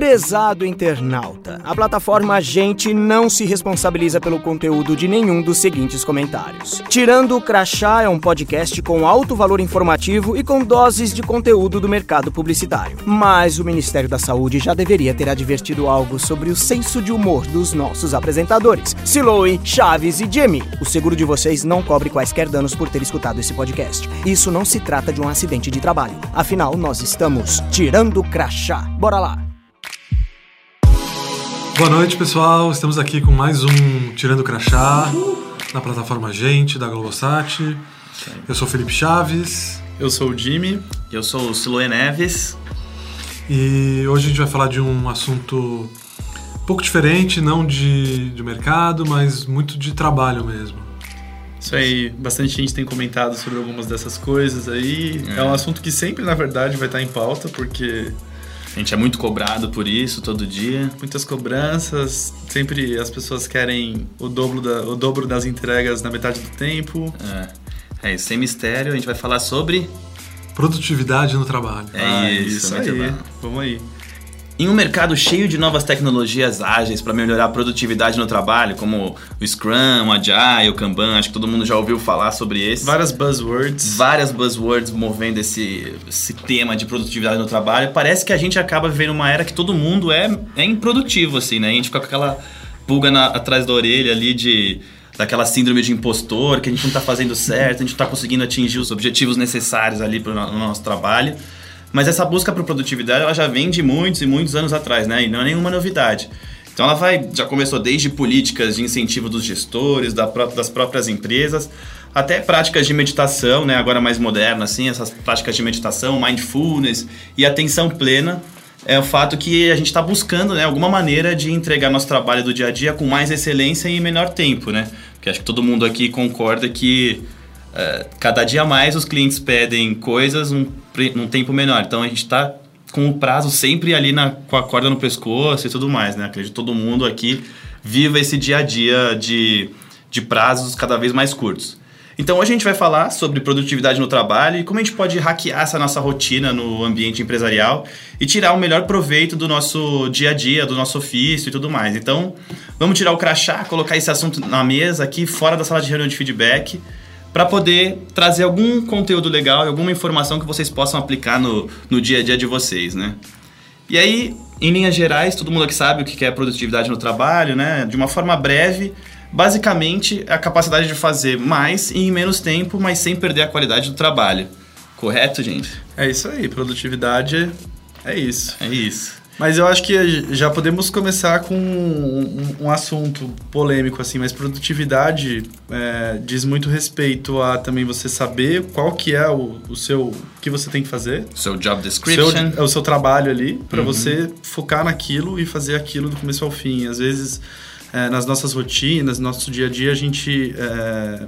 Prezado internauta, a plataforma Agente não se responsabiliza pelo conteúdo de nenhum dos seguintes comentários. Tirando o Crachá é um podcast com alto valor informativo e com doses de conteúdo do mercado publicitário. Mas o Ministério da Saúde já deveria ter advertido algo sobre o senso de humor dos nossos apresentadores, Siloe, Chaves e Jimmy. O seguro de vocês não cobre quaisquer danos por ter escutado esse podcast. Isso não se trata de um acidente de trabalho. Afinal, nós estamos tirando o crachá. Bora lá! Boa noite, pessoal. Estamos aqui com mais um Tirando o Crachá na plataforma Gente da Globosat. Eu sou Felipe Chaves Eu sou o Jimmy. Eu sou o Siloe Neves. e hoje a gente vai falar de um assunto um pouco diferente, não de, de mercado, mas muito de trabalho mesmo. Isso aí, bastante gente tem comentado sobre algumas dessas coisas aí. É, um assunto que sempre, na verdade, vai estar em pauta, porque A gente é muito cobrado por isso todo dia. muitas cobranças, sempre as pessoas querem o dobro, da, o dobro das entregas na metade do tempo. É. é isso, sem mistério, a gente vai falar sobre. Produtividade no trabalho. É Ah, isso, aí. muito bom. Vamos aí. Em um mercado cheio de novas tecnologias ágeis para melhorar a produtividade no trabalho, como o Scrum, o Agile, o Kanban, acho que todo mundo já ouviu falar sobre esse. Várias buzzwords. Várias buzzwords movendo esse, esse tema de produtividade no trabalho. Parece que a gente acaba vivendo uma era que todo mundo é, é improdutivo, assim, né? A gente fica com aquela pulga na- atrás da orelha ali de daquela síndrome de impostor, que a gente não tá fazendo certo, a gente não tá conseguindo atingir os objetivos necessários ali pro no, no nosso trabalho. Mas essa busca por produtividade, ela já vem de muitos e muitos anos atrás, né? E não é nenhuma novidade. Então ela vai, já começou desde políticas de incentivo dos gestores, da das próprias empresas, até práticas de meditação, né, agora mais moderna assim, essas práticas de meditação, mindfulness e atenção plena. É o fato que a gente está buscando, né, alguma maneira de entregar nosso trabalho do dia a dia com mais excelência e menor tempo, né? Porque acho que todo mundo aqui concorda que é, cada dia mais os clientes pedem coisas num, num tempo menor. Então a gente está com o prazo sempre ali na, com a corda no pescoço e tudo mais, né? Acredito que todo mundo aqui viva esse dia a dia de, de prazos cada vez mais curtos. Então hoje a gente vai falar sobre produtividade no trabalho e como a gente pode hackear essa nossa rotina no ambiente empresarial e tirar o melhor proveito do nosso dia a dia, do nosso ofício e tudo mais. Então vamos tirar o crachá, colocar esse assunto na mesa aqui fora da sala de reunião de feedback para poder trazer algum conteúdo legal e alguma informação que vocês possam aplicar no, no dia a dia de vocês, né? E aí, em linhas gerais, todo mundo aqui sabe o que é produtividade no trabalho, né? De uma forma breve, basicamente é a capacidade de fazer mais e em menos tempo, mas sem perder a qualidade do trabalho. Correto, gente? É isso aí, produtividade é isso. É isso. Mas eu acho que já podemos começar com um, um assunto polêmico, assim, mas produtividade é, diz muito respeito a também você saber qual que é o, o seu... o que você tem que fazer. Seu job O seu, description. é o seu trabalho ali, para Uhum. você focar naquilo e fazer aquilo do começo ao fim. Às vezes, é, nas nossas rotinas, no nosso dia a dia, a gente é,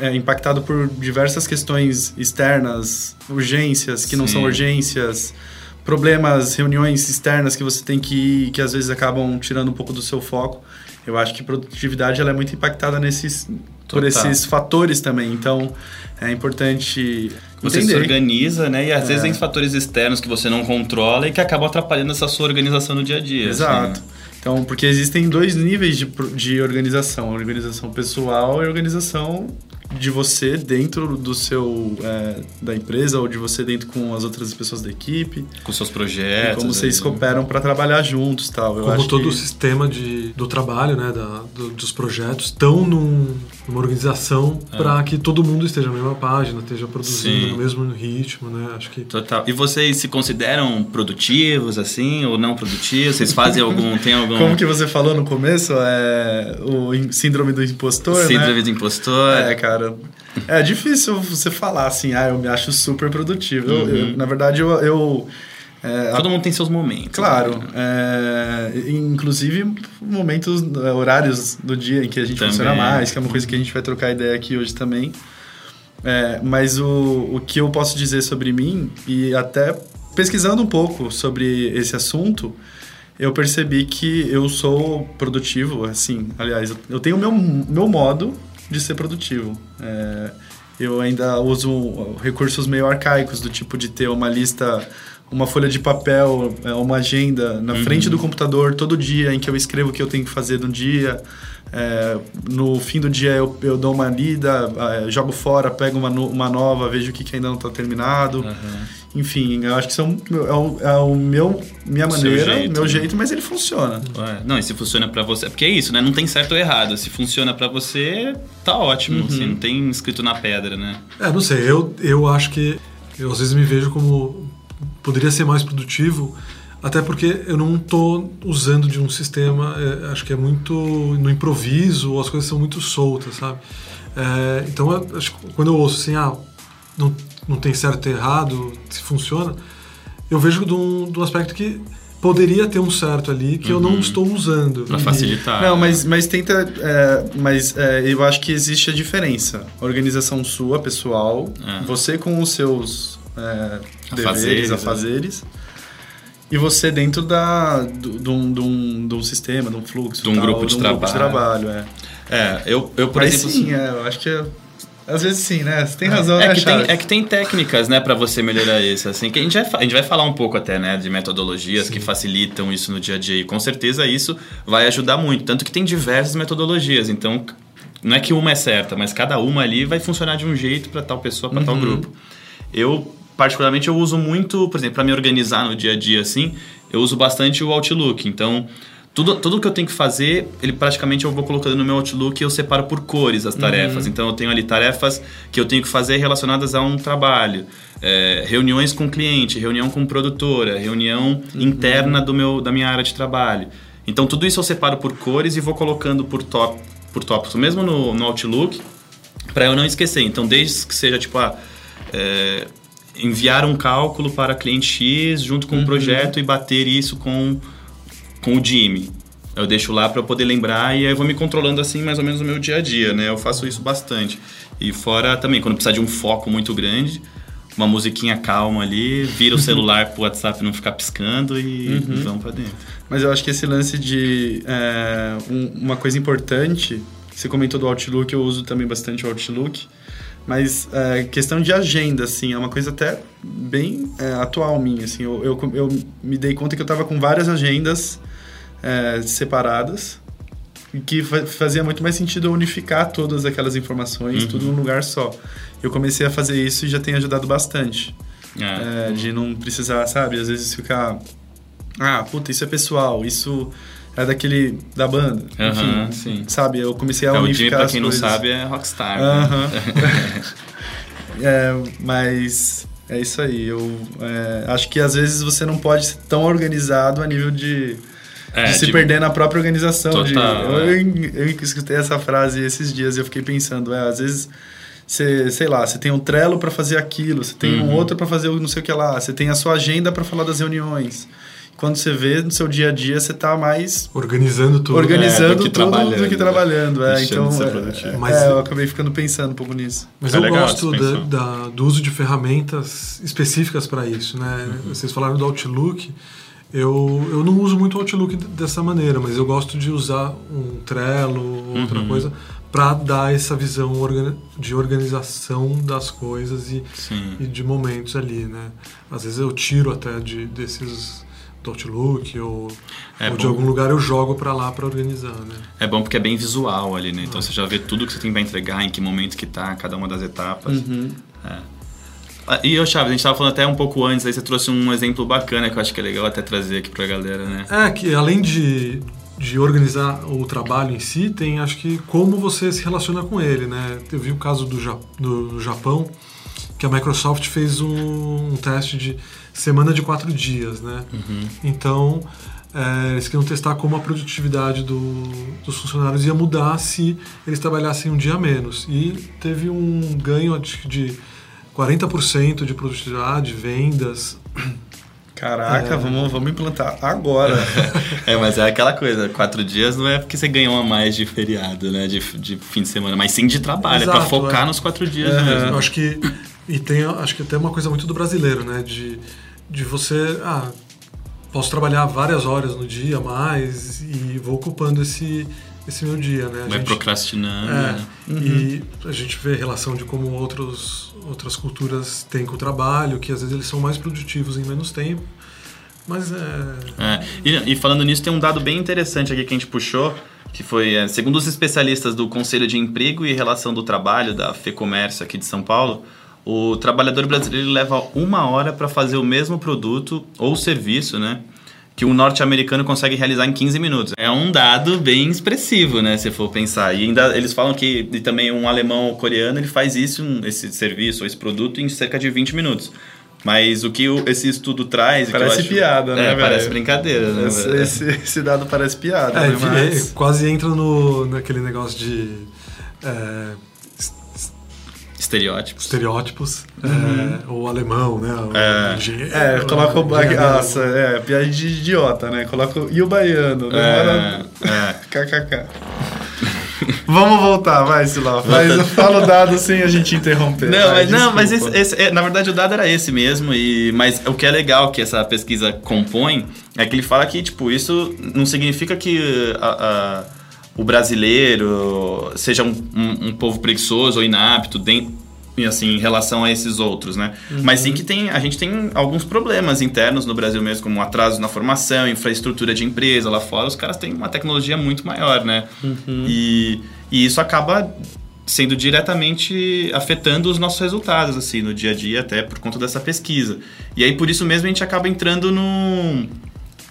é impactado por diversas questões externas, urgências que não são Sim. urgências, problemas, reuniões externas que você tem que ir, que às vezes acabam tirando um pouco do seu foco. Eu acho que produtividade ela é muito impactada nesses, por esses fatores também. Então, é importante Você se entender organiza, né? E às vezes É. tem fatores externos que você não controla e que acabam atrapalhando essa sua organização no dia a dia. Exato. assim? Então, porque existem dois níveis de, de organização: organização pessoal e organização de você dentro do seu é, da empresa ou de você dentro com as outras pessoas da equipe Com seus e projetos. como vocês aí, né? cooperam para trabalhar juntos tal eu Como acho todo o que, sistema de, do trabalho, né, da, do- dos projetos, estão num, numa organização para que todo mundo esteja na mesma página, esteja produzindo Sim. no mesmo ritmo, né? Acho que Total. E vocês se consideram produtivos, assim, ou não produtivos? Vocês fazem algum. Tem algum. como que você falou no começo é o síndrome do impostor Síndrome né? do impostor? É, cara. É difícil você falar assim, ah, eu me acho super produtivo. Eu- Uhum. eu- na verdade, eu. eu é, Todo mundo tem seus momentos. Claro, né? é, inclusive momentos, é, horários do dia em que a gente Também. funciona mais, que é uma coisa que a gente vai trocar ideia aqui hoje também. É, mas o, o que eu posso dizer sobre mim, e até pesquisando um pouco sobre esse assunto, eu percebi que eu sou produtivo, assim, aliás, eu- eu tenho o meu, meu modo de ser produtivo. É, eu ainda uso recursos meio arcaicos, do tipo de ter uma lista uma folha de papel, é, uma agenda na Uhum. frente do computador todo dia, em que eu escrevo o que eu tenho que fazer no dia. É, no fim do dia eu, eu dou uma lida, é, jogo fora, pego uma, no- uma nova, vejo o que, que ainda não está terminado. Uhum. Enfim, eu acho que são, é, o, é o meu, minha maneira, jeito, meu né? jeito, mas ele funciona. É, Não, e se funciona pra você. Porque é isso, né? Não tem certo ou errado. Se funciona pra você, tá ótimo. assim, não tem escrito na pedra, né? É, não sei, eu, eu acho que eu às vezes me vejo como poderia ser mais produtivo, até porque eu não estou usando de um sistema, é, acho que é muito no improviso, as coisas são muito soltas, sabe? É, então, eu acho quando eu ouço assim, ah, não, não tem certo e errado, se funciona, eu vejo de um, de um aspecto que poderia ter um certo ali que eu não estou usando. Pra E- facilitar. Não, mas, mas tenta. é, mas é, eu acho que existe a diferença. Organização sua, pessoal, É. você com os seus é, deveres, né? afazeres. E você dentro da, do, um, um, de um sistema, de um fluxo. De um tal, grupo de grupo de trabalho. É. É, eu, eu por Mas exemplo. sim, é, eu acho que. é- às vezes sim, né? Você tem razão, É né, que, tem, é que tem técnicas, né, para você melhorar isso, assim, que a gente, vai, a gente vai falar um pouco até, né, de metodologias que facilitam isso no dia a dia e com certeza isso vai ajudar muito, tanto que tem diversas metodologias, então não é que uma é certa, mas cada uma ali vai funcionar de um jeito para tal pessoa, para Uhum. tal grupo. Eu particularmente eu uso muito, por exemplo, para me organizar no dia a dia assim, eu uso bastante o Outlook, então tudo, tudo que eu tenho que fazer, ele praticamente eu vou colocando no meu Outlook e eu separo por cores as tarefas. Então eu tenho ali tarefas que eu tenho que fazer relacionadas a um trabalho, é, reuniões com cliente, reunião com produtora, reunião interna do meu, da minha área de trabalho. Então tudo isso eu separo por cores e vou colocando por, top, por tópicos, mesmo no, no Outlook, para eu não esquecer. Então desde que seja tipo ah, é, enviar um cálculo para cliente X junto com um projeto e bater isso com com o Jimmy. Eu deixo lá para eu poder lembrar e aí eu vou me controlando assim mais ou menos no meu dia a dia, né? Eu faço isso bastante. E fora também, quando precisar de um foco muito grande, uma musiquinha calma ali, vira o celular pro WhatsApp não ficar piscando e, e vamos para dentro. Mas eu acho que esse lance de é, um- uma coisa importante, você comentou do Outlook, eu uso também bastante o Outlook, mas é, questão de agenda, assim, é uma coisa até bem é, atual minha, assim, eu, eu, eu me dei conta que eu tava com várias agendas é, separadas e que fa- fazia muito mais sentido unificar todas aquelas informações, tudo num lugar só. Eu comecei a fazer isso e já tem ajudado bastante. É. É, de não precisar, sabe? Às vezes ficar. Ah, puta, isso é pessoal, isso é daquele. da banda. Aham, Enfim, sim. sabe? Eu comecei a É, o Jimmy, unificar pra quem não sabe, é rockstar. né? Aham. é, mas é isso aí. Eu é, acho que às vezes você não pode ser tão organizado a nível de. É, de se de- perder na própria organização. de- Total, eu, é. eu escutei essa frase esses dias e eu fiquei pensando, é, às vezes você, sei lá, você tem um Trello para fazer aquilo, você tem um Uhum. outro para fazer não sei o que lá, você tem a sua agenda para falar das reuniões. Quando você vê no seu dia a dia, você tá mais Organizando tudo. organizando É, do que tudo do trabalhando, que né? trabalhando. É, Deixando então, de ser é, é, Mas- é, eu acabei ficando pensando um pouco nisso. Mas É eu legal gosto da, da- do uso de ferramentas específicas para isso, né? Uhum. Vocês falaram do Outlook. Eu, eu não uso muito o Outlook dessa maneira, mas eu gosto de usar um Trello ou outra Uhum. coisa para dar essa visão de organização das coisas e, e de momentos ali, né? Às vezes eu tiro até de, desses do Outlook ou, É ou de algum lugar eu jogo para lá para organizar, né? É bom porque é bem visual ali, né? Então você já vê tudo que você tem pra entregar, em que momento que tá, cada uma das etapas. É. Ah, E, ô Chaves, a gente tava falando até um pouco antes, aí você trouxe um exemplo bacana que eu acho que é legal até trazer aqui pra galera, né? É, que além de, de organizar o trabalho em si, tem acho que como você se relaciona com ele, né? Eu vi o caso do, Ja- do Japão, que a Microsoft fez um, um teste de semana de quatro dias, né? Então, é, eles queriam testar como a produtividade do- dos funcionários ia mudar se eles trabalhassem um dia a menos. E teve um ganho de 40% de produtividade, vendas. Caraca, vamos, vamos implantar agora. É, mas é aquela coisa, quatro dias não é porque você ganhou a mais de feriado, né? De, de fim de semana, mas sim de trabalho, é pra Exato, focar é. nos quatro dias Eu mesmo. acho que e tem acho que até uma coisa muito do brasileiro, né? De, de você ah posso trabalhar várias horas no dia a mais e vou ocupando esse esse meu dia, né? A Vai gente- procrastinando. é, né? E a gente vê a relação de como outros, outras culturas têm com o trabalho, que às vezes eles são mais produtivos em menos tempo. Mas é. É, E, e falando nisso, tem um dado bem interessante aqui que a gente puxou, que foi, é, segundo os especialistas do Conselho de Emprego e Relação do Trabalho, da FEComércio aqui de São Paulo, o trabalhador brasileiro leva uma hora para fazer o mesmo produto ou serviço, né? Que um norte-americano consegue realizar em 15 minutos. É um dado bem expressivo, né? Se for pensar. E ainda eles falam que e também um alemão ou coreano ele faz isso, um- esse serviço ou esse produto, em cerca de 20 minutos. Mas o que esse estudo traz. Parece acho- piada, né, É, parece brincadeira, né? Esse, esse, esse dado parece piada, É, né? Mas- quase entra no, naquele negócio de é, es- Estereótipos. estereótipos. é, o alemão, né? O É. engenheiro, É, coloca o. Nossa, é, piada de idiota, né? Coloca o. E o baiano, né? É, é. KKK. Vamos voltar, vai, Siló. Mas fala o dado sem a gente interromper. Não, vai, mas, não, mas esse, esse- é, na verdade o dado era esse mesmo, e, mas o que é legal que essa pesquisa compõe é que ele fala que, tipo, isso não significa que a- a- o brasileiro seja um, um- um povo preguiçoso ou inapto dentro, assim, em relação a esses outros, né? Mas sim que tem, a gente tem alguns problemas internos no Brasil mesmo, como atraso na formação, infraestrutura de empresa lá fora, os caras têm uma tecnologia muito maior, né? E, e isso acaba sendo diretamente afetando os nossos resultados, assim, no dia a dia, até por conta dessa pesquisa. E aí, por isso mesmo, a gente acaba entrando no,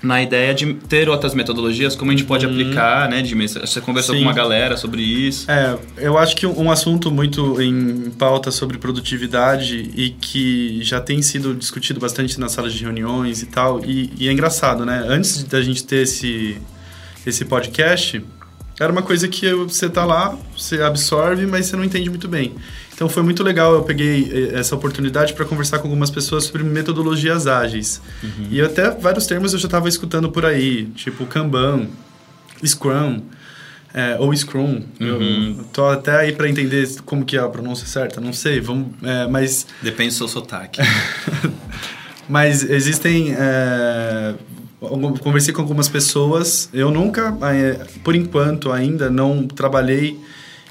na ideia de ter outras metodologias, como a gente pode aplicar, né? De, você conversou Sim. com uma galera sobre isso. É, eu acho que um assunto muito em pauta sobre produtividade e que já tem sido discutido bastante nas salas de reuniões e tal, e, e é engraçado, né? Antes da gente ter esse, esse podcast, era uma coisa que você tá lá, você absorve, mas você não entende muito bem. Então foi muito legal, eu peguei eh, essa oportunidade para conversar com algumas pessoas sobre metodologias ágeis. E até vários termos eu já estava escutando por aí, tipo Kanban, Scrum, é, ou Scrum. Uhum. Eu tô até aí para entender como que é a pronúncia certa, não sei, vamos, é, mas Depende do seu sotaque. mas existem. é, conversei com algumas pessoas. Eu nunca, por enquanto, ainda não trabalhei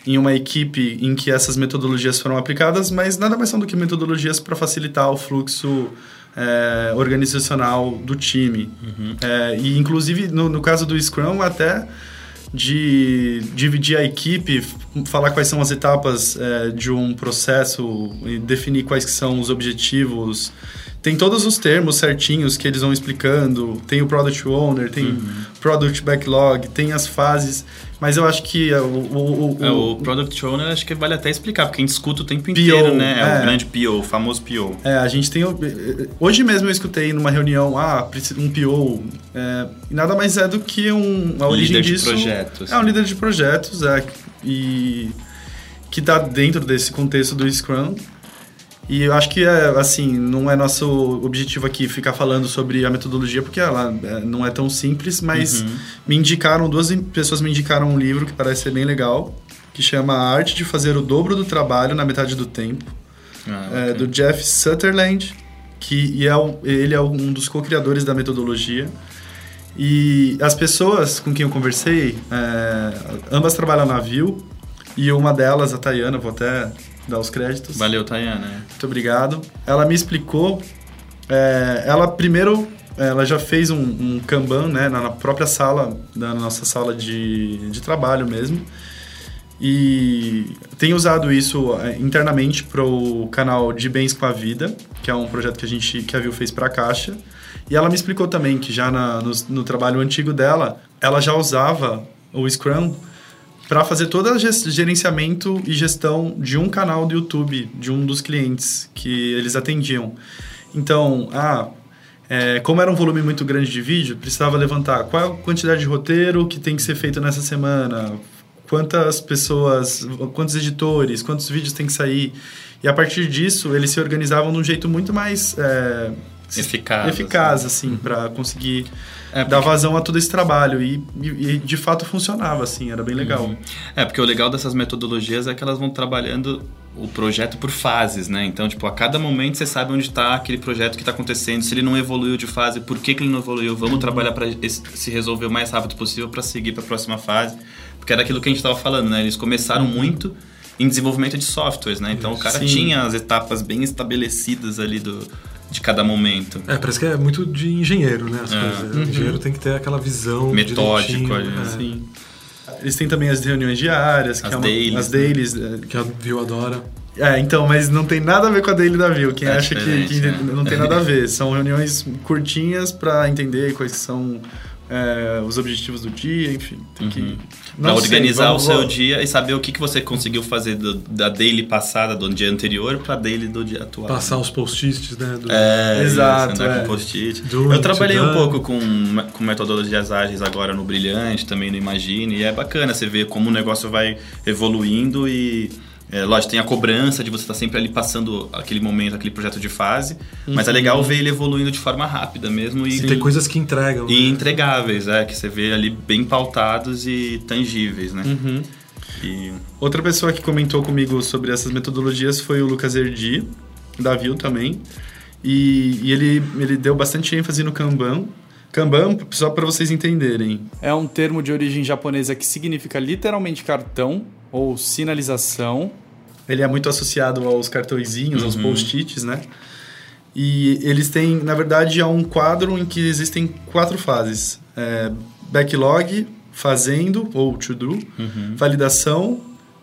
em uma equipe em que essas metodologias foram aplicadas, mas nada mais são do que metodologias para facilitar o fluxo é, organizacional do time. É, e, inclusive, no, no caso do Scrum, até de dividir a equipe, falar quais são as etapas é, de um processo e definir quais que são os objetivos. Tem todos os termos certinhos que eles vão explicando. Tem o Product Owner, tem Product Backlog, tem as fases. Mas eu acho que é, o, o, o- É, o Product Owner acho que vale até explicar, porque a gente escuta o tempo PO, inteiro, né? É, é. o grande PO, o famoso PO. É, a gente tem. Hoje mesmo eu escutei numa reunião, ah, um PO. É, nada mais é do que um, a origem Líder de disso. projetos. É um líder de projetos, é. E que tá dentro desse contexto do Scrum. E eu acho que, é, assim, não é nosso objetivo aqui ficar falando sobre a metodologia, porque ela é, não é tão simples, mas me indicaram, duas pessoas me indicaram um livro que parece ser bem legal, que chama A Arte de Fazer o Dobro do Trabalho na Metade do Tempo Ah, é, ok. do Jeff Sutherland, que é ele é um dos co-criadores da metodologia. E as pessoas com quem eu conversei, é, ambas trabalham na View, e uma delas, a Tayana, vou até dar os créditos. Valeu, Tayana. Muito obrigado. Ela me explicou. é, ela primeiro, ela já fez um, um Kanban, né, na na própria sala, na nossa sala de, de trabalho mesmo. E tem usado isso é, internamente para o canal De Bens com a Vida, que é um projeto que a gente que a Viu fez para a Caixa. E ela me explicou também que já na- no, no trabalho antigo dela, ela já usava o Scrum para fazer todo o gerenciamento e gestão de um canal do YouTube de um dos clientes que eles atendiam. Então, ah, é, como era um volume muito grande de vídeo, precisava levantar qual é a quantidade de roteiro que tem que ser feito nessa semana, quantas pessoas, quantos editores, quantos vídeos tem que sair. E a partir disso, eles se organizavam de um jeito muito mais é, eficaz. eficaz, assim, para conseguir É, dar vazão a todo esse trabalho. E, e- de fato funcionava, assim, era bem legal. É, porque o legal dessas metodologias é que elas vão trabalhando o projeto por fases, né? Então, tipo, a cada momento você sabe onde está aquele projeto que está acontecendo, se ele não evoluiu de fase, por que, que ele não evoluiu, vamos trabalhar para se resolver o mais rápido possível para seguir para a próxima fase. Porque era aquilo que a gente estava falando, né? Eles começaram muito em desenvolvimento de softwares, né? Então o cara Sim. tinha as etapas bem estabelecidas ali do, de cada momento. É, parece que é muito de engenheiro, né? As É. coisas. O engenheiro tem que ter aquela visão. Ali, é. Sim. Eles têm também as reuniões diárias, que As é uma, dailies, as né? dailies. é, Que a Viu adora. É, então, mas não tem nada a ver com a daily da View. Quem É acha que, que né? não tem nada a ver. São reuniões curtinhas para entender quais são é, os objetivos do dia, enfim. Tem que. Pra organizar vamos- o seu vamos- dia e saber o que, que você conseguiu fazer do- da daily passada, do dia anterior, pra daily do dia atual. Passar os post-its, né? do- É, Exato, é. com post-it. Eu trabalhei um Done. pouco com, com metodologias ágeis agora no Brilhante, também no Imagine, e é bacana você ver como o negócio vai evoluindo e. É, lógico, tem a cobrança de você estar sempre ali passando aquele momento, aquele projeto de fase, mas é legal ver ele evoluindo de forma rápida mesmo e, E tem coisas que entregam. e né? entregáveis, é, que você vê ali bem pautados e tangíveis, né? Uhum. E Outra pessoa que comentou comigo sobre essas metodologias foi o Lucas Erdi, da View também. E, e ele, ele deu bastante ênfase no Kanban. Kanban, só para vocês entenderem, É um termo de origem japonesa que significa literalmente cartão ou sinalização. ele é muito associado aos cartõezinhos, aos Uhum. post-its, né? E eles têm, na verdade, é um quadro em que existem quatro fases: É, backlog, fazendo ou to do, Uhum. validação,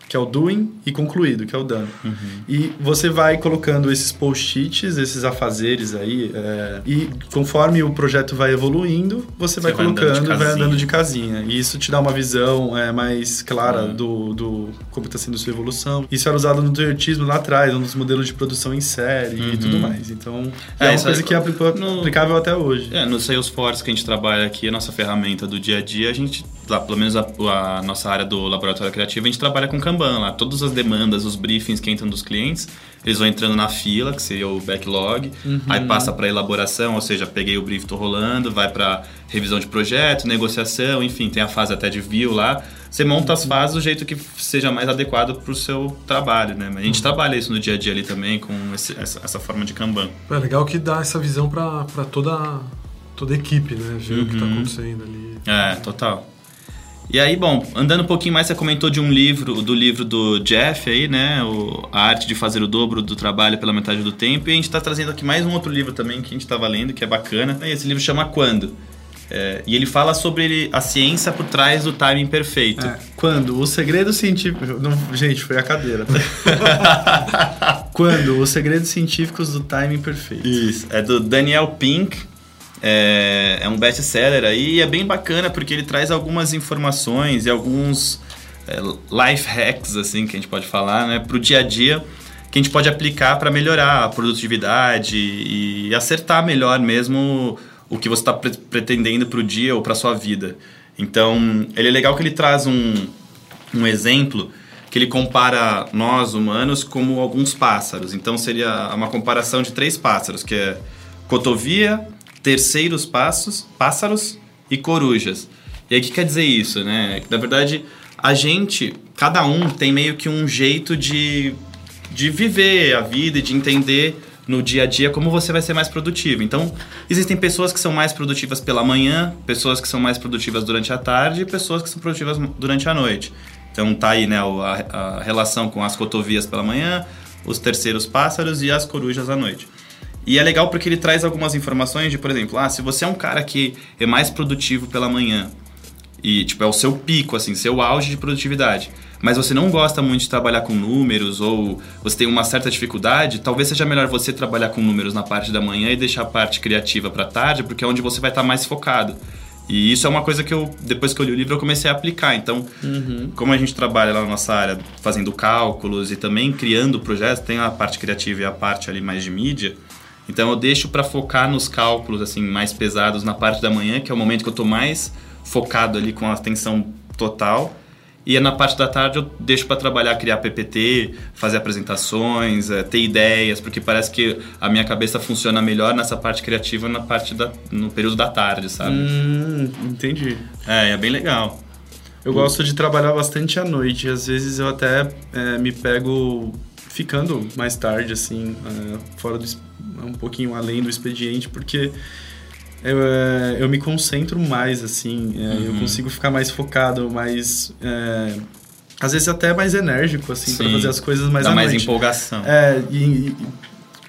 que é o doing, e concluído, que é o done. Uhum. E você vai colocando esses post-its, esses afazeres aí, é, e conforme o projeto vai evoluindo, você vai vai colocando e vai andando de casinha. E isso te dá uma visão é, mais clara Uhum. do, do como está sendo sua evolução. Isso era usado no Toyotismo lá atrás, um dos modelos de produção em série e Uhum. tudo mais. Então, É, é, uma coisa que é aplicou- no- aplicável até hoje. É, no Salesforce que a gente trabalha aqui, a nossa ferramenta do dia a dia, a gente, lá, pelo menos a, a nossa área do laboratório criativo, a gente trabalha com Kanban lá. Todas as demandas, os briefings que entram dos clientes, eles vão entrando na fila, que seria o backlog, aí passa para elaboração, ou seja, peguei o brief, tô rolando, vai para revisão de projeto, negociação, enfim, tem a fase até de view lá. Você monta as fases do jeito que seja mais adequado para o seu trabalho, né? A gente trabalha isso no dia a dia ali também, com esse- essa, essa forma de Kanban. É legal que dá essa visão pra toda, toda a equipe, né? Ver o que tá Uhum. acontecendo ali. É, total. E aí, bom, andando um pouquinho mais, você comentou de um livro, do livro do Jeff aí, né? O, a Arte de Fazer o Dobro do Trabalho pela Metade do Tempo. E a gente tá trazendo aqui mais um outro livro também que a gente tava lendo, que é bacana. E esse livro chama Quando? É, e ele fala sobre a ciência por trás do timing perfeito. É. Quando o segredo científico. não, gente, foi a cadeira. Quando os segredos científicos do timing perfeito. Isso, é do Daniel Pink. É, é um best-seller aí e é bem bacana porque ele traz algumas informações e alguns é, life hacks, assim, que a gente pode falar, né, pro dia a dia que a gente pode aplicar para melhorar a produtividade e acertar melhor mesmo o que você está pretendendo pro dia ou para sua vida. Então, ele é legal que ele traz um, um exemplo que ele compara nós humanos como alguns pássaros. Então seria uma comparação de três pássaros, que é cotovia, terceiros passos, pássaros e corujas. E aí o que quer dizer isso, né? Na verdade, a gente, cada um tem meio que um jeito de, de viver a vida e de entender no dia a dia como você vai ser mais produtivo. Então, existem pessoas que são mais produtivas pela manhã, pessoas que são mais produtivas durante a tarde e pessoas que são produtivas durante a noite. Então tá aí, né, a, a relação com as cotovias pela manhã, os terceiros pássaros e as corujas à noite. E é legal porque ele traz algumas informações de, por exemplo, ah, se você é um cara que é mais produtivo pela manhã e tipo é o seu pico assim, seu auge de produtividade, mas você não gosta muito de trabalhar com números ou você tem uma certa dificuldade, talvez seja melhor você trabalhar com números na parte da manhã e deixar a parte criativa para tarde, porque é onde você vai estar mais focado. E isso é uma coisa que eu, depois que eu li o livro, eu comecei a aplicar. Então, como a gente trabalha lá na nossa área fazendo cálculos e também criando projetos, tem a parte criativa e a parte ali mais de mídia. Então eu deixo para focar nos cálculos assim mais pesados na parte da manhã, que é o momento que eu tô mais focado ali com a atenção total. E na parte da tarde eu deixo para trabalhar, criar PPT, fazer apresentações, é, ter ideias, porque parece que a minha cabeça funciona melhor nessa parte criativa na parte da, no período da tarde, sabe? Hum, entendi. É, é bem legal. Eu gosto de trabalhar bastante à noite. Às vezes eu até é, me pego ficando mais tarde, assim, é, fora do, um pouquinho além do expediente, porque eu, é, eu me concentro mais, assim, é, eu consigo ficar mais focado, mais. é, às vezes até mais enérgico, assim, para fazer as coisas mais Dá à mais noite. empolgação. É, e, e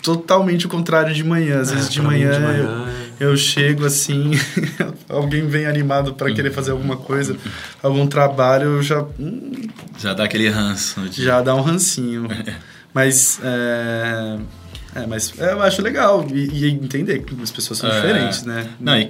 totalmente o contrário de manhã. Às vezes É, de manhã, de manhã, eu, eu chego assim, alguém vem animado para querer fazer alguma coisa, algum trabalho, eu já hum, Já dá aquele ranço. De... já dá um rancinho. Mas é, é, mas eu acho legal e, e entender que as pessoas são É. diferentes, né? Não, e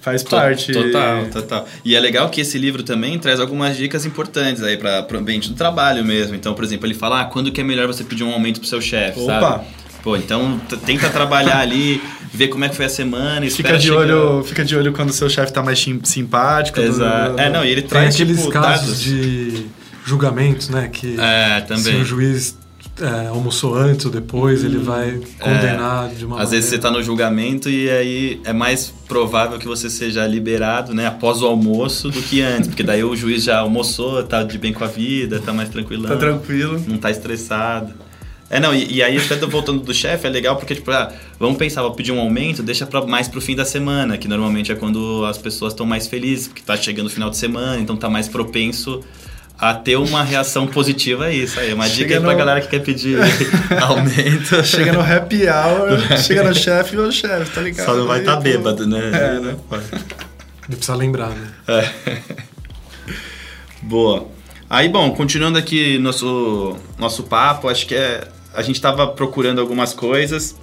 Faz To- parte. Total, total. E é legal que esse livro também traz algumas dicas importantes aí para o ambiente do trabalho mesmo. Então, por exemplo, ele fala ah, quando que é melhor você pedir um aumento pro seu chefe, Opa! sabe? Pô, então tenta trabalhar ali, ver como é que foi a semana, Fica de, chegar- olho, fica de olho quando o seu chefe tá mais sim- simpático. Exato. É, não, e ele Tem traz aqueles tipo, casos dados. de julgamentos, né? Que É, se também. o juiz é, almoçou antes ou depois, ele vai condenar de uma Às vezes você maneira. tá no julgamento e aí é mais provável que você seja liberado, né, após o almoço do que antes, porque daí o juiz já almoçou, tá de bem com a vida, tá mais tranquilão. Tá tranquilo. não tá estressado. É, não, e, e aí até voltando do chefe, é legal porque, tipo, ah, vamos pensar, vou pedir um aumento, deixa pra, mais pro fim da semana, que normalmente é quando as pessoas estão mais felizes, porque tá chegando o final de semana, então tá mais propenso a ter uma reação positiva a isso. Aí, é uma Chega dica aí pra no- galera que quer pedir aumento. Chega no happy hour, chega no chefe, ô chefe, tá ligado? Só não vai estar tá bêbado, né? É, né? Ele precisa lembrar, né? Boa. Aí, bom, continuando aqui nosso, nosso papo, acho que é, a gente estava procurando algumas coisas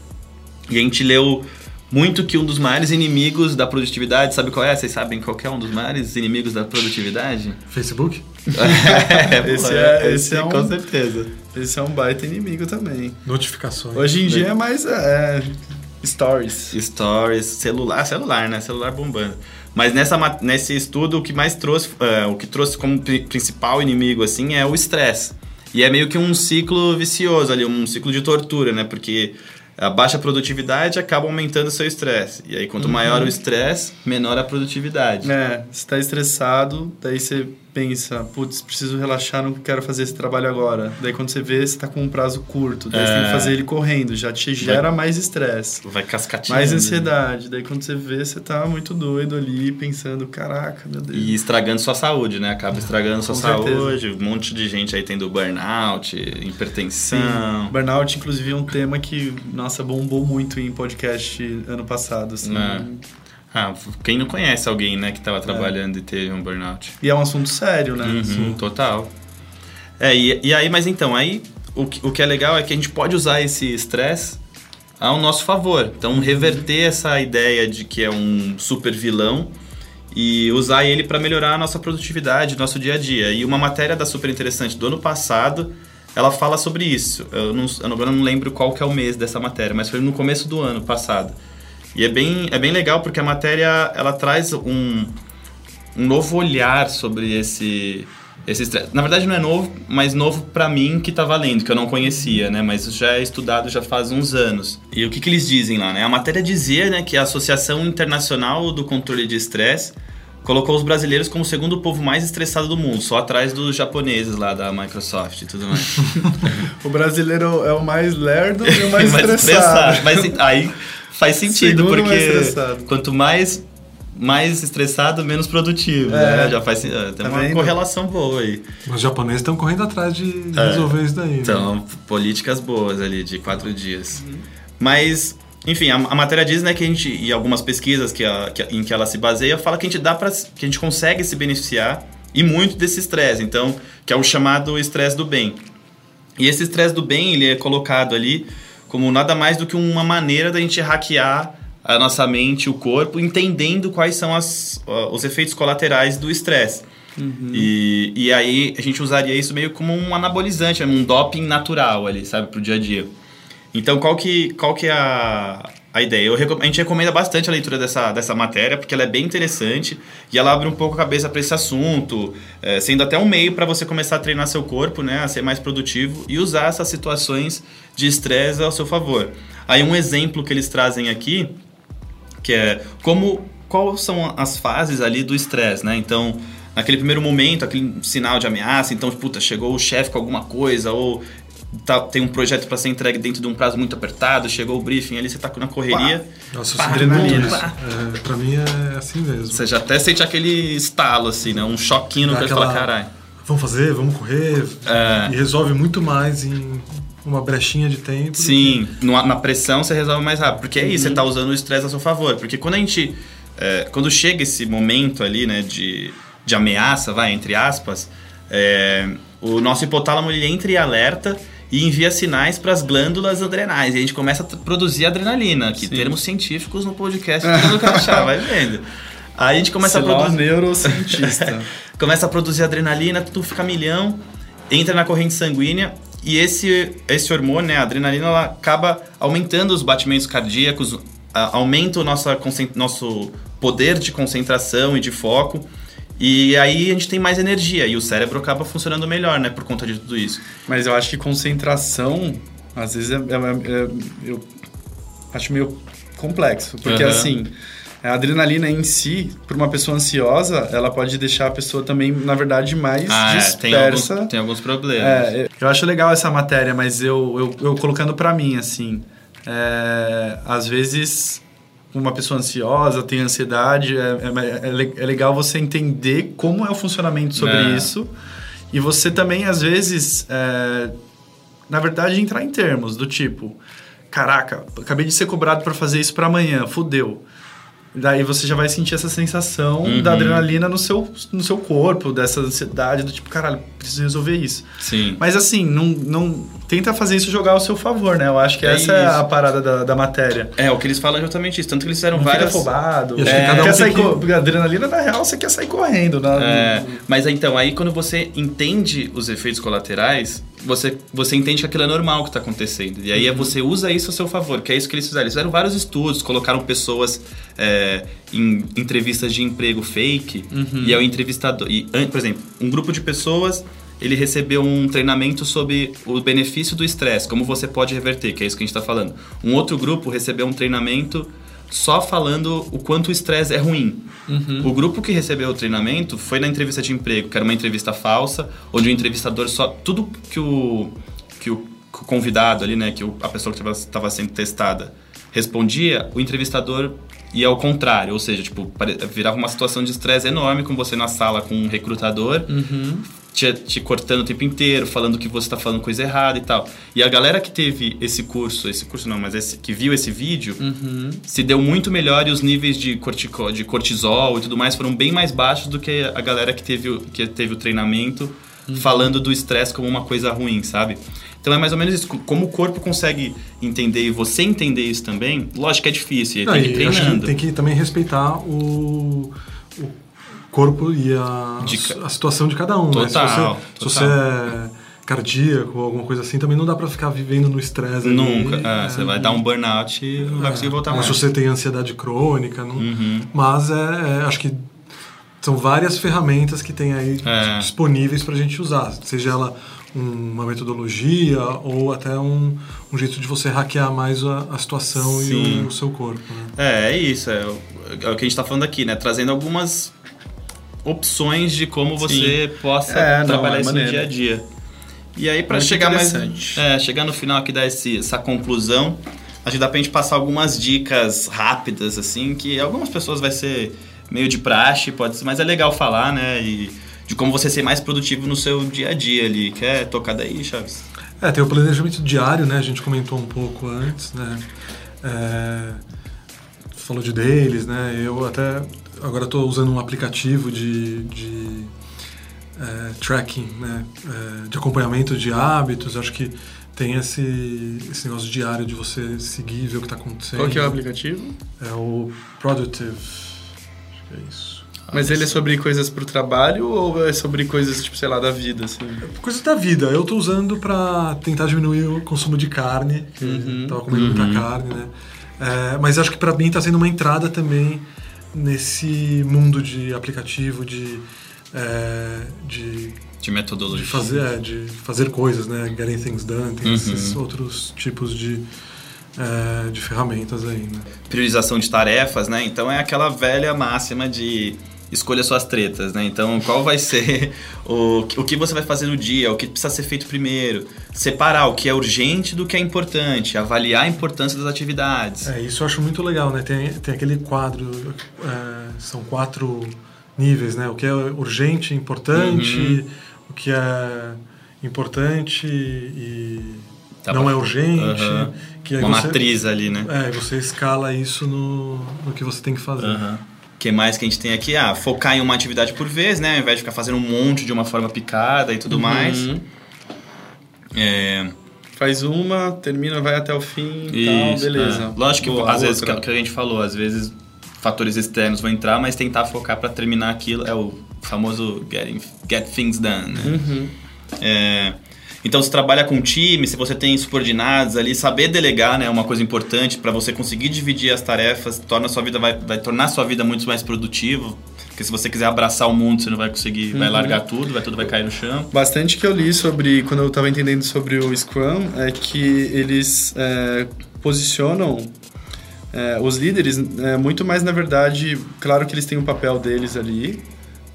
e a gente leu muito que um dos maiores inimigos da produtividade, sabe qual é? Vocês sabem qual que é um dos maiores inimigos da produtividade? Facebook? é, Esse é- esse é um- com certeza. Esse é um baita inimigo também. Notificações. Hoje em dia é mais é, stories. Stories, celular, celular, né? Celular bombando. Mas nessa, nesse estudo, o que mais trouxe, é, o que trouxe como pri- principal inimigo, assim, é o estresse. E é meio que um ciclo vicioso ali, um ciclo de tortura, né? Porque a baixa produtividade acaba aumentando o seu estresse. E aí, quanto maior o estresse, menor a produtividade. É, você tá estressado, daí você pensa, putz, preciso relaxar, não quero fazer esse trabalho agora. Daí quando você vê, você tá com um prazo curto, daí você tem que É. fazer ele correndo, já te gera mais estresse. Vai cascateando. Mais né? ansiedade. Daí quando você vê, você tá muito doido ali, pensando, caraca, meu Deus. E estragando sua saúde, né? Acaba estragando sua Com certeza. saúde. Um monte de gente aí tendo burnout, hipertensão. Sim, burnout, inclusive, é um tema que, nossa, bombou muito em podcast ano passado, assim. É. Ah, quem não conhece alguém, né, que tava trabalhando e teve um burnout? E é um assunto sério, né? Uhum, total. É, e, e aí, mas então, aí o que, o que é legal é que a gente pode usar esse estresse ao nosso favor. Então, reverter essa ideia de que é um super vilão e usar ele para melhorar a nossa produtividade, nosso dia a dia. E uma matéria da Super Interessante do ano passado, ela fala sobre isso. Eu não, eu agora não lembro qual que é o mês dessa matéria, mas foi no começo do ano passado. E é bem, é bem legal porque a matéria ela traz um, um novo olhar sobre esse esse estresse. Na verdade não é novo, mas novo pra mim que tá valendo, que eu não conhecia, né? Mas já é estudado já faz uns anos. E o que, que eles dizem lá, né? A matéria dizia, né, que a Associação Internacional do Controle de Estresse colocou os brasileiros como o segundo povo mais estressado do mundo, só atrás dos japoneses lá da Microsoft e tudo mais. O brasileiro é o mais lerdo e o mais, estressado. Mas aí faz sentido, Segundo porque quanto mais mais estressado, menos produtivo, É. né? Já faz, tem Tá uma vendo? correlação boa aí. Os japoneses estão correndo atrás de, É. resolver isso daí. né? Então, políticas boas ali, de quatro dias. Mas, enfim, a, a matéria diz, né, que a gente, e algumas pesquisas que, a- que a- em que ela se baseia, fala que a gente dá para que a gente consegue se beneficiar e muito desse estresse, então, que é o chamado estresse do bem. E esse estresse do bem, ele é colocado ali como nada mais do que uma maneira da gente hackear a nossa mente, o corpo, entendendo quais são as, os efeitos colaterais do estresse. E, e aí a gente usaria isso meio como um anabolizante, um doping natural ali, sabe, pro dia a dia. Então qual que, qual que é a, a ideia. Recom- a gente recomenda bastante a leitura dessa, dessa matéria, porque ela é bem interessante e ela abre um pouco a cabeça para esse assunto, é, sendo até um meio para você começar a treinar seu corpo, né, a ser mais produtivo e usar essas situações de estresse ao seu favor. Aí um exemplo que eles trazem aqui, que é como quais são as fases ali do estresse, né? Então, naquele primeiro momento, aquele sinal de ameaça, então, puta, chegou o chefe com alguma coisa ou tá- tem um projeto para ser entregue dentro de um prazo muito apertado, chegou o briefing ali, você tá na correria, Nossa, Pá, adrenalina. É, pra mim é assim mesmo. você já até sente aquele estalo assim, né? Um choquinho no Dá que fala, aquela- caralho. Vamos fazer, vamos correr. É. E resolve muito mais em uma brechinha de tempo. Sim, no- na pressão você resolve mais rápido. Porque é isso, você tá usando o estresse a seu favor. Porque quando a gente. é, quando chega esse momento ali, né, de, de ameaça, vai, entre aspas, é, o nosso hipotálamo ele entra em alerta e envia sinais para as glândulas adrenais. E a gente começa a produzir adrenalina, que termos científicos no podcast do Crachá, vai vendo. Aí a gente começa a Sei lá, produzir. neurocientista. começa a produzir adrenalina, tudo fica milhão, entra na corrente sanguínea e esse, esse hormônio, né, a adrenalina, ela acaba aumentando os batimentos cardíacos, a- aumenta o concen- nosso poder de concentração e de foco. E aí a gente tem mais energia e o cérebro acaba funcionando melhor, né, por conta de tudo isso. Mas eu acho que concentração, às vezes, é, é- é- eu acho meio complexo. Porque, Aham. assim, a adrenalina em si, para uma pessoa ansiosa, ela pode deixar a pessoa também, na verdade, mais Ah, é, tem, alguns, dispersa. tem alguns problemas. É, eu acho legal essa matéria, mas eu, eu, eu colocando pra mim, assim, é, às vezes uma pessoa ansiosa, tem ansiedade, é, é, é le- é legal você entender como é o funcionamento sobre É. isso e você também, às vezes, é, na verdade, entrar em termos do tipo, caraca, acabei de ser cobrado pra fazer isso pra amanhã, fudeu. Daí você já vai sentir essa sensação Uhum. da adrenalina no seu, no seu corpo, dessa ansiedade, do tipo, caralho, preciso resolver isso. Sim. Mas assim, não, não tenta fazer isso jogar ao seu favor, né? Eu acho que É essa é isso. a parada da, da matéria. É, o que eles falam é justamente isso. Tanto que eles fizeram Não várias. fica afobado. Acho que É, cada um quer sair que- co- porque a adrenalina, na real, você quer sair correndo. Né? É, mas então, aí quando você entende os efeitos colaterais, você, você entende que aquilo é normal que está acontecendo. E aí é você usa isso a seu favor, que é isso que eles fizeram. Eles fizeram vários estudos, colocaram pessoas é, em entrevistas de emprego fake, e é o entrevistador. E, por exemplo, um grupo de pessoas. Ele recebeu um treinamento sobre o benefício do estresse, como você pode reverter, que é isso que a gente está falando. Um outro grupo recebeu um treinamento só falando o quanto o estresse é ruim. O grupo que recebeu o treinamento foi na entrevista de emprego, que era uma entrevista falsa, onde o entrevistador só. Tudo que o, que o convidado ali, né, que o- a pessoa que estava sendo testada respondia, o entrevistador ia ao contrário, ou seja, tipo, virava uma situação de estresse enorme com você na sala com um recrutador, te, te cortando o tempo inteiro, falando que você está falando coisa errada e tal. E a galera que teve esse curso, esse curso não, mas esse, que viu esse vídeo, se deu muito melhor e os níveis de, cortico, de cortisol e tudo mais foram bem mais baixos do que a galera que teve, o- que teve o treinamento falando do estresse como uma coisa ruim, sabe? Então é mais ou menos isso. Como o corpo consegue entender e você entender isso também, lógico que é difícil, Não, tem que ir treinando. tem que também respeitar o, o corpo e a, a situação de cada um. né? Se Total, você, se total. você é cardíaco ou alguma coisa assim, também não dá pra ficar vivendo no estresse. ali. Nunca. É, É, você vai dar um burnout e não vai conseguir voltar mais. se você tem ansiedade crônica. Não, Uhum. Mas é, é, acho que são várias ferramentas que tem aí É. disponíveis pra gente usar. Seja ela um- uma metodologia ou até um, um jeito de você hackear mais a, a situação e Sim. o, o seu corpo. Né? É, é isso. É, o- é o que a gente tá falando aqui, né? Trazendo algumas opções de como você possa É, não, trabalhar é isso no dia a dia. E aí, pra Muito chegar mais. É, chegar no final aqui, dar esse, essa conclusão, acho que dá pra gente passar algumas dicas rápidas, assim, que algumas pessoas vai ser meio de praxe, pode ser, mas é legal falar, né? E de como você ser mais produtivo no seu dia a dia ali. Quer tocar daí, Chaves? É, tem o planejamento diário, né? A gente comentou um pouco antes, né? É, falou de deles, né? Eu até agora estou usando um aplicativo de, de é, tracking, né? É, de acompanhamento de hábitos. Acho que tem esse, esse negócio diário de você seguir, ver o que está acontecendo. Qual que é o aplicativo? É o Productive. Acho que é isso. Mas ele é sobre coisas pro trabalho ou é sobre coisas, tipo, sei lá, da vida, assim? Coisas da vida. Eu tô usando para tentar diminuir o consumo de carne, Uhum. tava comendo muita carne, né? É, mas acho que para mim está sendo uma entrada também nesse mundo de aplicativo, de, é, de, De metodologia. de, fazer, é, de fazer coisas, né? Getting things done, tem Uhum. esses outros tipos de, é, de ferramentas aí, né? priorização de tarefas, né? Então é aquela velha máxima de escolha suas tretas, né? Então qual vai ser o, o que você vai fazer no dia, o que precisa ser feito primeiro, separar o que é urgente do que é importante, avaliar a importância das atividades. É, isso eu acho muito legal, né? Tem, tem aquele quadro, é, são quatro níveis, né? O que é urgente, importante, Uhum. o que é importante e Tá não bom. é urgente. Aham. Que Uma você, matriz ali, né? É, você escala isso no, no que você tem que fazer. O que mais que a gente tem aqui? Ah, focar em uma atividade por vez, né? Ao invés de ficar fazendo um monte de uma forma picada e tudo mais. Uhum. É, Faz uma, termina, vai até o fim e tal, beleza. é. Lógico que Boa, às vezes, outra. que, que a gente falou, às vezes fatores externos vão entrar, mas tentar focar para terminar aquilo é o famoso getting, get things done, né? Uhum. É, então, se trabalha com time, se você tem subordinados ali, saber delegar né, é uma coisa importante para você conseguir dividir as tarefas, torna sua vida, vai, vai tornar a sua vida muito mais produtiva. Porque se você quiser abraçar o mundo, você não vai conseguir, vai largar tudo, vai tudo vai cair no chão. Bastante que eu li sobre, quando eu estava entendendo sobre o Scrum, é que eles é, posicionam é, os líderes é, muito mais, na verdade, claro que eles têm um papel deles ali,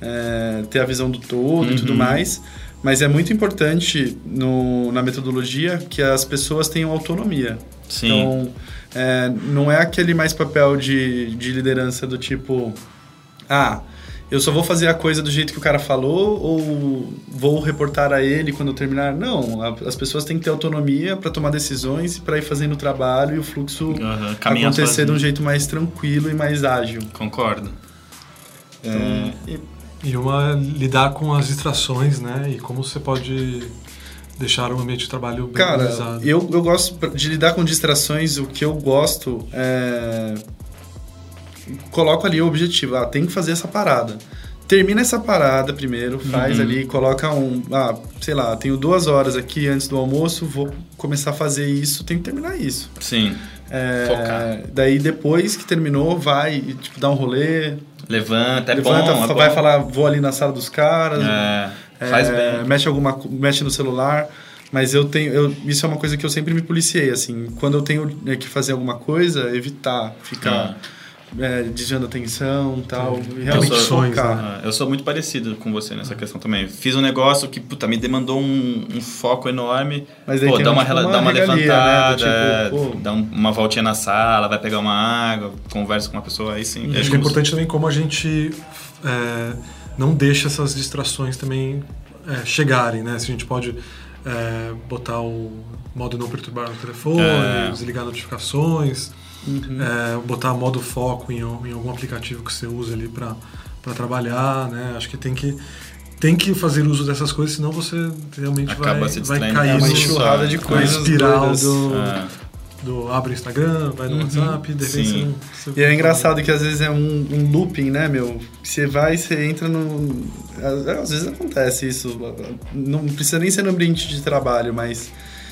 é, ter a visão do todo e tudo Uhum. mais, mas é muito importante no, na metodologia que as pessoas tenham autonomia. Sim. Então, é, não é aquele mais papel de, de liderança do tipo, ah, eu só vou fazer a coisa do jeito que o cara falou ou vou reportar a ele quando eu terminar. Não, as pessoas têm que ter autonomia para tomar decisões e para ir fazendo o trabalho e o fluxo caminhar acontecer de um jeito mais tranquilo e mais ágil. Concordo. É, e- E uma lidar com as distrações, né? E como você pode deixar o ambiente de trabalho bem Cara, organizado. eu, eu gosto de lidar com distrações. O que eu gosto é. Coloco ali o objetivo. Ah, tem que fazer essa parada. Termina essa parada primeiro, faz Uhum. ali, coloca um. Ah, sei lá, tenho duas horas aqui antes do almoço, vou começar a fazer isso, tenho que terminar isso. Sim. É, Focar. Daí depois que terminou, vai e, tipo, dá um rolê. Levanta, é levanta, bom. é vai bom. falar, vou ali na sala dos caras. É, faz É, bem. Mexe alguma mexe no celular. Mas eu tenho. Eu, isso é uma coisa que eu sempre me policiei, assim. Quando eu tenho é, que fazer alguma coisa, evitar ficar é, desviando atenção e tal. E realmente Conexões, focar. né? Ah, Eu sou muito parecido com você nessa questão também. Fiz um negócio que, puta, me demandou um, um foco enorme. Mas daí pô, tem dá um, uma, tipo, uma dá uma regalia, né? Levantada, tipo, é, pô. dá um- uma voltinha na sala, vai pegar uma água, conversa com uma pessoa, aí sim. E acho que é importante também como a gente é, não deixa essas distrações também é, chegarem, né? Se a gente pode é, botar o modo não perturbar no telefone, É. desligar notificações, Uhum. é, botar modo foco em, em algum aplicativo que você usa ali para trabalhar, né? Acho que tem que tem que fazer uso dessas coisas, senão você realmente Acaba vai, se vai cair É uma enxurrada de coisas espiral do, Ah, do abre o Instagram, vai no WhatsApp, de repente você, você E é engraçado que às vezes é um, um looping, né, meu? Você vai, você entra no. Às, às vezes acontece isso. Não precisa nem ser no ambiente de trabalho, mas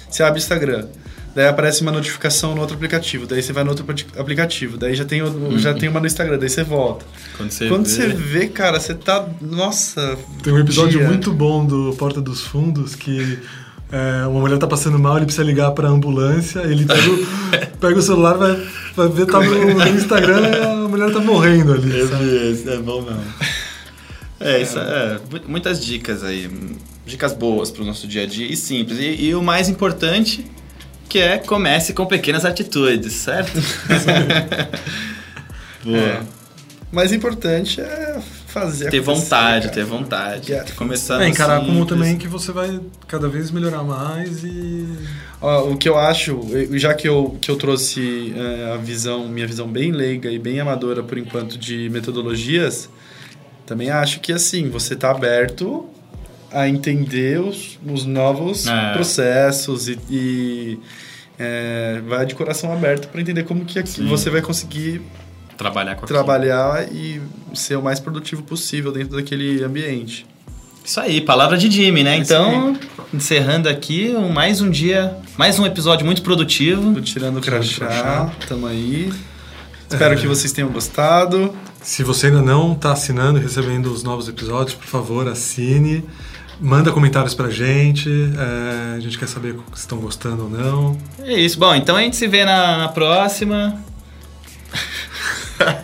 você abre o Instagram. Daí aparece uma notificação no outro aplicativo. Daí você vai no outro apli- aplicativo. Daí já tem, o- já tem uma no Instagram. Daí você volta. quando você Quando vê, você vê, cara, você tá. Nossa. Tem um episódio dia. muito bom do Porta dos Fundos que é, uma mulher tá passando mal, ele precisa ligar pra ambulância, ele pega o, pega o celular, vai, vai ver, tá no, no Instagram e a mulher tá morrendo ali. Eu vi é bom mesmo. É, isso é, mu- muitas dicas aí, dicas boas pro nosso dia a dia e simples. E, e o mais importante, que é comece com pequenas atitudes, certo? Boa. É. Mais importante é fazer Ter vontade, cara. ter vontade. Yeah. Começar É, encarar como simples. também que você vai cada vez melhorar mais e. Ó, o que eu acho, já que eu, que eu trouxe é, a visão, minha visão bem leiga e bem amadora por enquanto de metodologias, também acho que assim, você tá aberto a entender os, os novos É. processos e, e, é, vai de coração aberto para entender como que Sim. você vai conseguir Trabalhar com aquilo. trabalhar e ser o mais produtivo possível dentro daquele ambiente. Isso aí, palavra de Jimmy, né? É então, encerrando aqui, um- mais um dia, mais um episódio muito produtivo. Tô tirando o Tirando o crachá, crachá. tamo aí. Espero que vocês tenham gostado. Se você ainda não está assinando e recebendo os novos episódios, por favor, assine. Manda comentários pra gente. é, a gente quer saber se estão gostando ou não. É isso. Bom, então a gente se vê na, na próxima.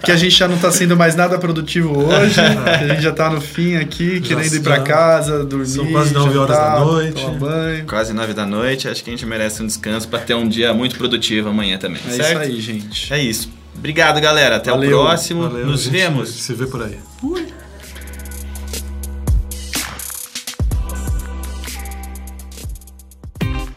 Que a gente já não tá sendo mais nada produtivo hoje. que a gente já tá no fim aqui, querendo ir pra casa, dormir. São quase nove jantar, horas da noite. Banho. Quase nove da noite. Acho que a gente merece um descanso pra ter um dia muito produtivo amanhã também. É certo? isso aí, gente. É isso. Obrigado, galera. Até Valeu. o próximo. Valeu, Nos vemos. Se vê por aí.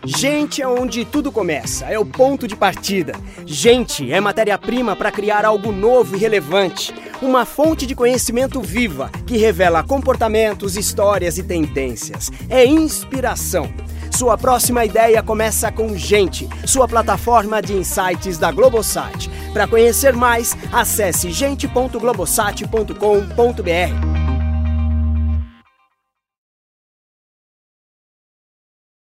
Gente é onde tudo começa, é o ponto de partida. Gente é matéria-prima para criar algo novo e relevante. Uma fonte de conhecimento viva que revela comportamentos, histórias e tendências. É inspiração. Sua próxima ideia começa com Gente, sua plataforma de insights da Globosat. Para conhecer mais, acesse gente.globosat.com.br.